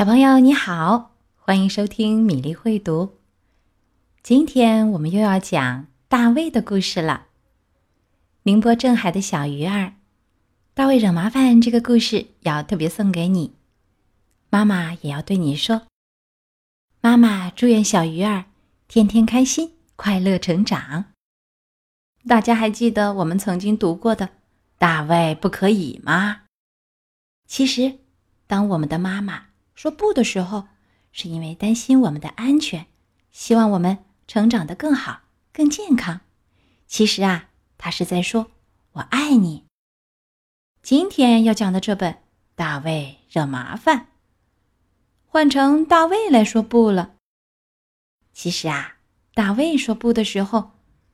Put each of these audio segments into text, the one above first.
小朋友你好，欢迎收听米粒会读。今天我们又要讲大卫的故事了。宁波镇海的小鱼儿，大卫惹麻烦这个故事要特别送给你，妈妈也要对你说，妈妈祝愿小鱼儿天天开心，快乐成长。大家还记得我们曾经读过的“大卫不可以”吗？其实，当我们的妈妈。说不的时候，是因为担心我们的安全，希望我们成长得更好、更健康。其实啊，他是在说“我爱你”。今天要讲的这本《大卫惹麻烦》，换成大卫来说不了。其实啊，大卫说不的时候，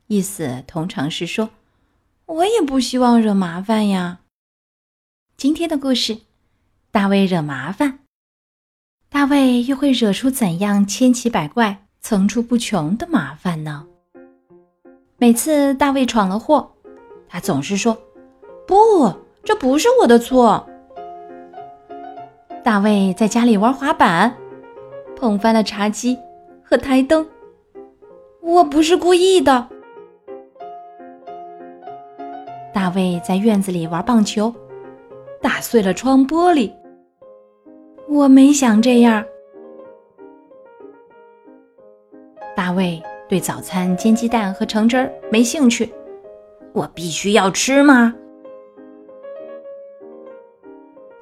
意思通常是说“我也不希望惹麻烦呀”。今天的故事，大卫惹麻烦。大卫又会惹出怎样千奇百怪、层出不穷的麻烦呢？每次大卫闯了祸，他总是说：“不，这不是我的错。”大卫在家里玩滑板，碰翻了茶几和台灯，我不是故意的。大卫在院子里玩棒球，打碎了窗玻璃。我没想这样。大卫对早餐煎鸡蛋和橙汁儿没兴趣，我必须要吃吗？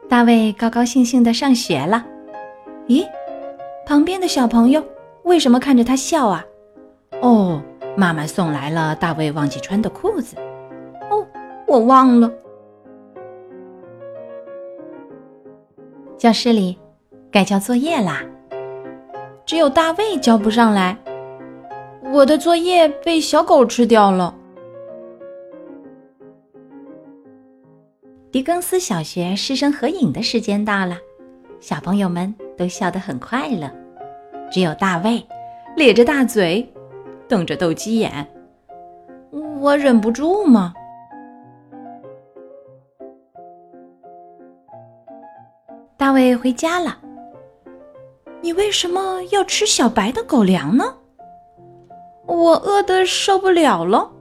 大卫高高兴兴的上学了。咦，旁边的小朋友为什么看着他笑啊？哦，妈妈送来了大卫忘记穿的裤子。哦，我忘了。教室里该交作业啦，只有大卫交不上来。我的作业被小狗吃掉了。狄更斯小学师生合影的时间到了，小朋友们都笑得很快乐，只有大卫咧着大嘴，瞪着斗鸡眼。我忍不住嘛。大卫回家了。你为什么要吃小白的狗粮呢？我饿得受不了了。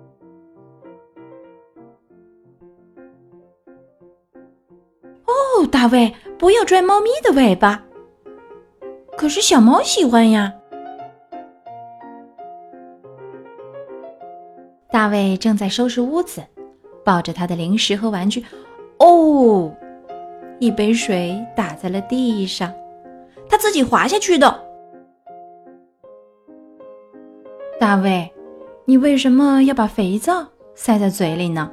哦，大卫，不要拽猫咪的尾巴。可是小猫喜欢呀。大卫正在收拾屋子，抱着他的零食和玩具。哦。一杯水打在了地上，他自己滑下去的。大卫，你为什么要把肥皂塞在嘴里呢？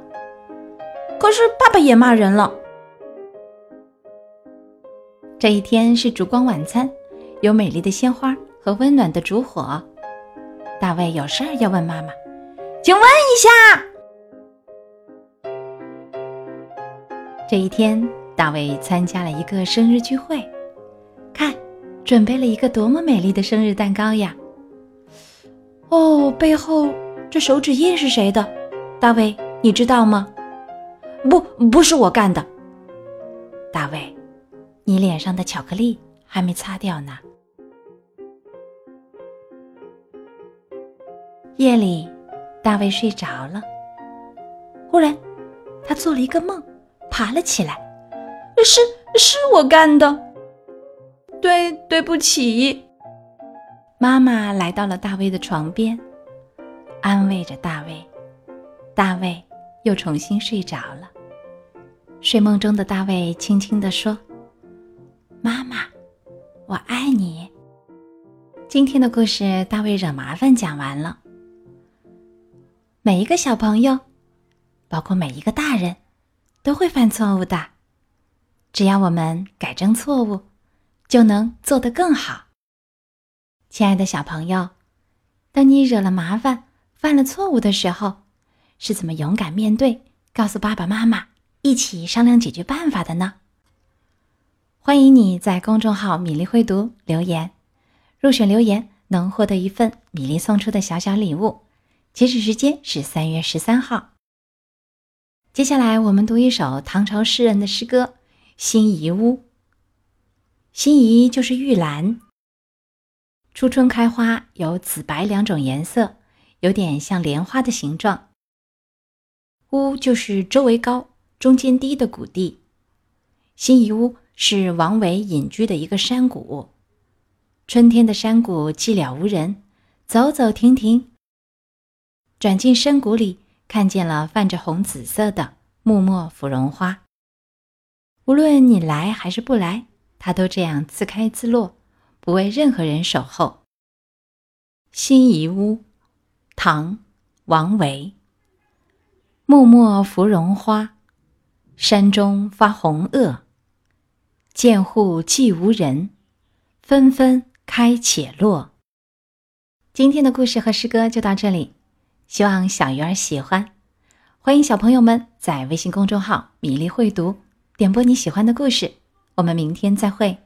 可是爸爸也骂人了。这一天是烛光晚餐，有美丽的鲜花和温暖的烛火。大卫有事儿要问妈妈，请问一下，这一天。大卫参加了一个生日聚会，看，准备了一个多么美丽的生日蛋糕呀！哦，背后这手指印是谁的？大卫，你知道吗？不，不是我干的。大卫，你脸上的巧克力还没擦掉呢。夜里，大卫睡着了，忽然，他做了一个梦，爬了起来。是是我干的，对对不起。妈妈来到了大卫的床边，安慰着大卫。大卫又重新睡着了。睡梦中的大卫轻轻地说：“妈妈，我爱你。”今天的故事，大卫惹麻烦讲完了。每一个小朋友，包括每一个大人，都会犯错误的。只要我们改正错误，就能做得更好。亲爱的小朋友，当你惹了麻烦、犯了错误的时候，是怎么勇敢面对，告诉爸爸妈妈，一起商量解决办法的呢？欢迎你在公众号“米粒会读”留言，入选留言能获得一份米粒送出的小小礼物。截止时间是三月十三号。接下来我们读一首唐朝诗人的诗歌。辛夷屋。辛夷就是玉兰。初春开花有紫白两种颜色，有点像莲花的形状。屋就是周围高、中间低的谷地。辛夷屋是王维隐居的一个山谷。春天的山谷寂寥无人，走走停停，转进深谷里，看见了泛着红紫色的木末芙蓉花。无论你来还是不来，它都这样自开自落。不为任何人守候。辛夷屋，唐·王维。默默芙蓉花，山中发红萼。见户寂无人，纷纷开且落。今天的故事和诗歌就到这里，希望小鱼儿喜欢。欢迎小朋友们在微信公众号“米粒会读”点播你喜欢的故事。我们明天再会。